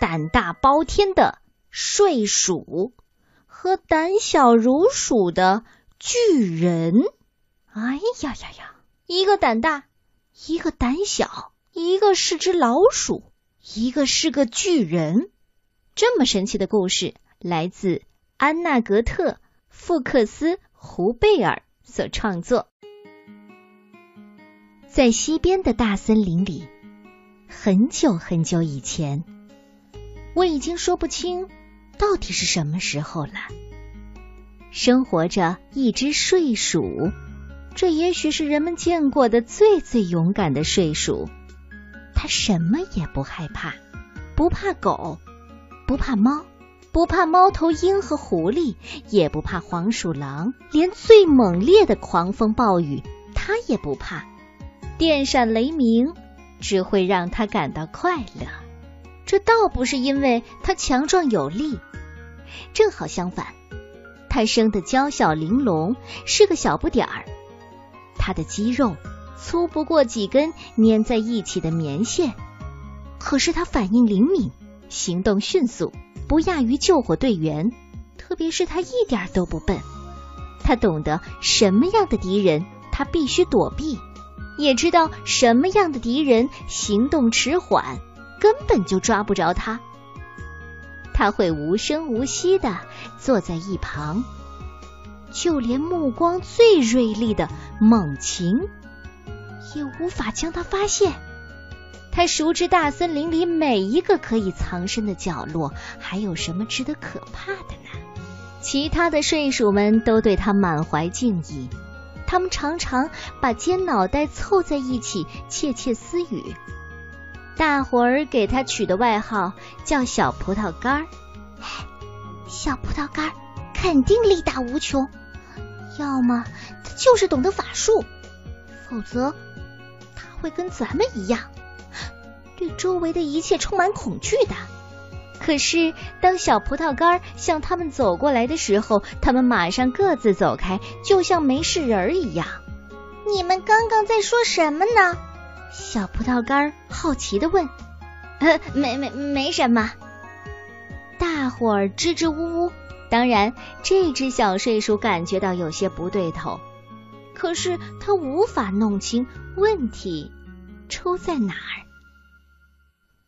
胆大包天的睡鼠和胆小如鼠的巨人。哎呀呀呀！一个胆大，一个胆小，一个是只老鼠，一个是个巨人。这么神奇的故事来自安娜格特·富克斯·胡贝尔所创作。在西边的大森林里，很久很久以前，我已经说不清到底是什么时候了。生活着一只睡鼠，这也许是人们见过的最最勇敢的睡鼠。它什么也不害怕，不怕狗，不怕猫，不怕猫头鹰和狐狸，也不怕黄鼠狼，连最猛烈的狂风暴雨，它也不怕。电闪雷鸣只会让它感到快乐，这倒不是因为他强壮有力，正好相反，他生得娇小玲珑，是个小不点儿。他的肌肉粗不过几根粘在一起的棉线，可是他反应灵敏，行动迅速，不亚于救火队员。特别是他一点都不笨，他懂得什么样的敌人他必须躲避。也知道什么样的敌人行动迟缓，根本就抓不着他。他会无声无息的坐在一旁，就连目光最锐利的猛禽也无法将他发现。他熟知大森林里每一个可以藏身的角落，还有什么值得可怕的呢？其他的睡鼠们都对他满怀敬意。他们常常把尖脑袋凑在一起窃窃私语。大伙儿给他取的外号叫“小葡萄干儿”。小葡萄干儿肯定力大无穷，要么他就是懂得法术，否则他会跟咱们一样，对周围的一切充满恐惧的。可是，当小葡萄干向他们走过来的时候，他们马上各自走开，就像没事人一样。你们刚刚在说什么呢？小葡萄干好奇的问。呃，没没没什么。大伙儿支支吾吾。当然，这只小睡鼠感觉到有些不对头，可是他无法弄清问题出在哪儿。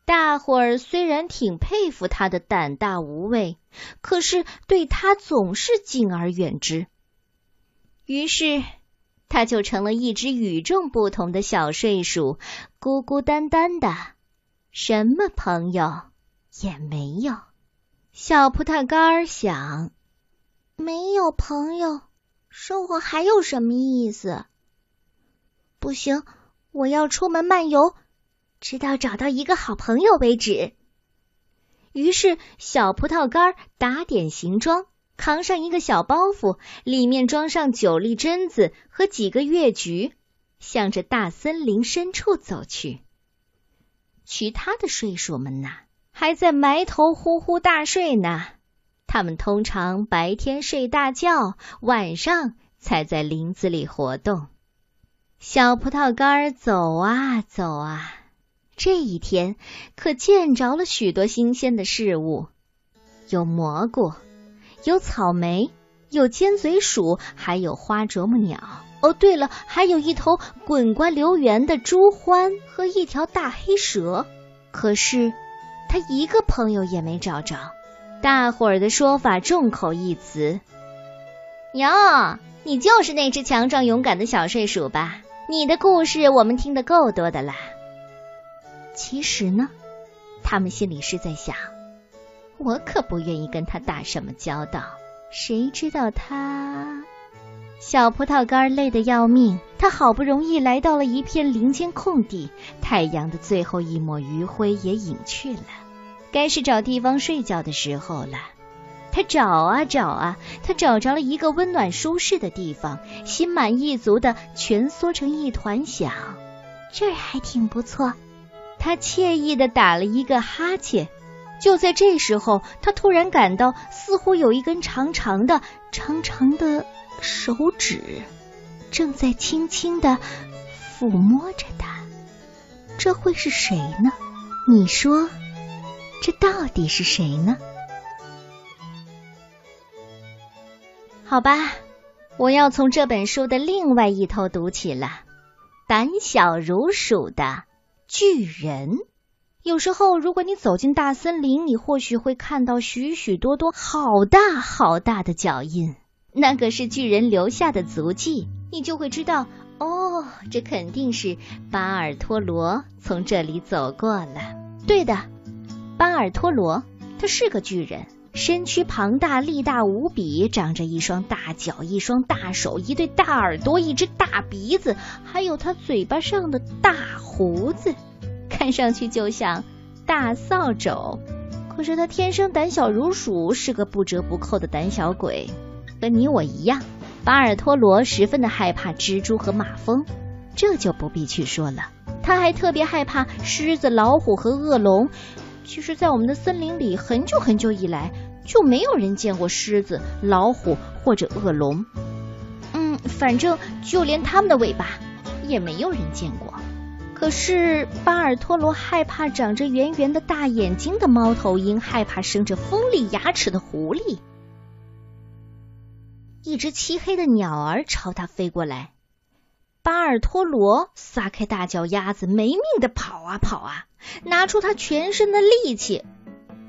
大伙儿虽然挺佩服他的胆大无畏，可是对他总是敬而远之。于是，他就成了一只与众不同的小睡鼠，孤孤单单的，什么朋友也没有。小葡萄干儿想：没有朋友，生活还有什么意思？不行，我要出门漫游。直到找到一个好朋友为止。于是，小葡萄干打点行装，扛上一个小包袱，里面装上九粒榛子和几个月菊，向着大森林深处走去。其他的睡鼠们呢，还在埋头呼呼大睡呢。他们通常白天睡大觉，晚上才在林子里活动。小葡萄干走啊走啊。这一天可见着了许多新鲜的事物，有蘑菇，有草莓，有尖嘴鼠，还有花啄木鸟。哦，对了，还有一头滚瓜流圆的猪獾和一条大黑蛇。可是他一个朋友也没找着。大伙儿的说法众口一词：“哟，你就是那只强壮勇敢的小睡鼠吧？你的故事我们听得够多的啦。”其实呢，他们心里是在想：我可不愿意跟他打什么交道。谁知道他……小葡萄干累得要命，他好不容易来到了一片林间空地，太阳的最后一抹余晖也隐去了，该是找地方睡觉的时候了。他找啊找啊，他找着了一个温暖舒适的地方，心满意足的蜷缩成一团，想这儿还挺不错。他惬意的打了一个哈欠，就在这时候，他突然感到似乎有一根长长的、长长的手指正在轻轻的抚摸着他。这会是谁呢？你说这到底是谁呢？好吧，我要从这本书的另外一头读起了。胆小如鼠的巨人。有时候，如果你走进大森林，你或许会看到许许多多好大好大的脚印，那个是巨人留下的足迹，你就会知道，哦，这肯定是巴尔托罗从这里走过了。对的，巴尔托罗，他是个巨人，身躯庞大，力大无比，长着一双大脚，一双大手，一对大耳朵，一只大鼻子，还有他嘴巴上的大胡子。看上去就像大扫帚，可是他天生胆小如鼠，是个不折不扣的胆小鬼，和你我一样。巴尔托罗十分的害怕蜘蛛和马蜂，这就不必去说了。他还特别害怕狮子、老虎和恶龙。其实，在我们的森林里，很久很久以来就没有人见过狮子、老虎或者恶龙。嗯，反正就连他们的尾巴也没有人见过。可是巴尔托罗害怕长着圆圆的大眼睛的猫头鹰，害怕生着锋利牙齿的狐狸。一只漆黑的鸟儿朝他飞过来，巴尔托罗撒开大脚丫子，没命的跑啊跑啊，拿出他全身的力气。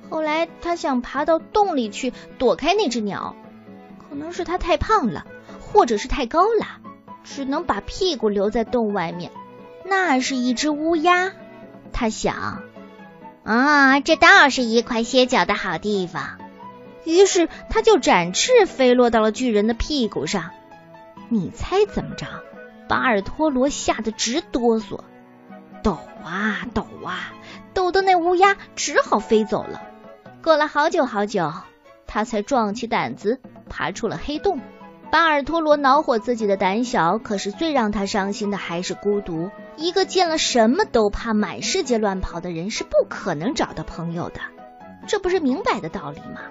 后来他想爬到洞里去躲开那只鸟，可能是他太胖了，或者是太高了，只能把屁股留在洞外面。那是一只乌鸦，他想，啊，这倒是一块歇脚的好地方。于是他就展翅飞落到了巨人的屁股上。你猜怎么着？巴尔托罗吓得直哆嗦，抖啊抖啊，抖得那乌鸦只好飞走了。过了好久好久，他才壮起胆子爬出了黑洞。巴尔托罗恼火自己的胆小，可是最让他伤心的还是孤独。一个见了什么都怕、满世界乱跑的人是不可能找到朋友的，这不是明摆的道理吗？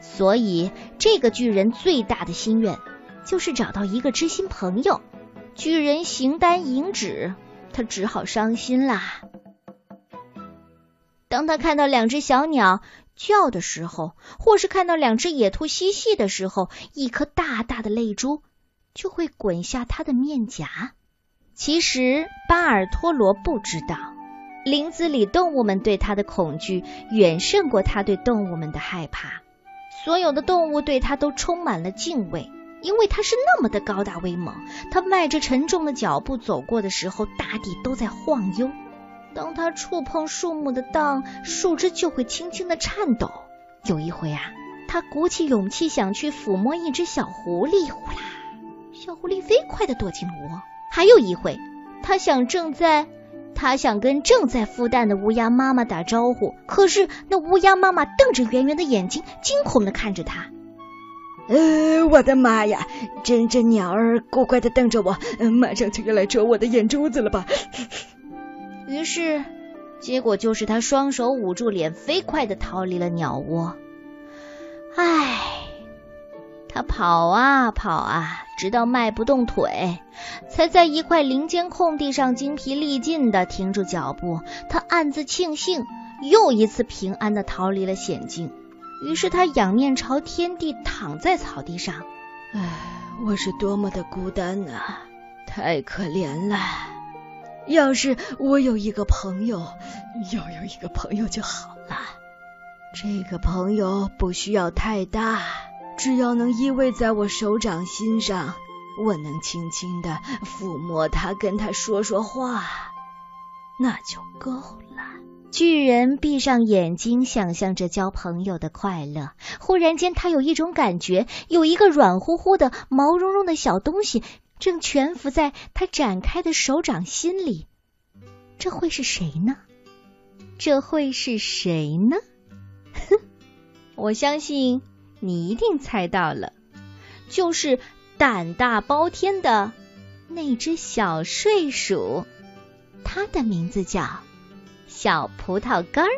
所以，这个巨人最大的心愿就是找到一个知心朋友。巨人形单影只，他只好伤心啦。当他看到两只小鸟。叫的时候，或是看到两只野兔嬉戏的时候，一颗大大的泪珠就会滚下他的面颊。其实巴尔托罗不知道，林子里动物们对他的恐惧远胜过他对动物们的害怕。所有的动物对他都充满了敬畏，因为他是那么的高大威猛。他迈着沉重的脚步走过的时候，大地都在晃悠。当他触碰树木的当，树枝就会轻轻的颤抖。有一回啊，他鼓起勇气想去抚摸一只小狐狸，呼啦，小狐狸飞快的躲进了窝。还有一回，他想正在，他想跟正在孵蛋的乌鸦妈妈打招呼，可是那乌鸦妈妈瞪着圆圆的眼睛，惊恐的看着他。呃，我的妈呀！这这鸟儿乖乖的瞪着我，马上就要来啄我的眼珠子了吧？于是，结果就是他双手捂住脸，飞快的逃离了鸟窝。唉，他跑啊跑啊，直到迈不动腿，才在一块林间空地上精疲力尽的停住脚步。他暗自庆幸，又一次平安的逃离了险境。于是他仰面朝天地，躺在草地上。唉，我是多么的孤单啊！太可怜了。要是我有一个朋友，要有一个朋友就好了。这个朋友不需要太大，只要能依偎在我手掌心上，我能轻轻的抚摸他，跟他说说话，那就够了。巨人闭上眼睛，想象着交朋友的快乐。忽然间，他有一种感觉，有一个软乎乎的、毛茸茸的小东西。正蜷伏在他展开的手掌心里，这会是谁呢？这会是谁呢？哼，我相信你一定猜到了，就是胆大包天的那只小睡鼠，它的名字叫小葡萄干儿。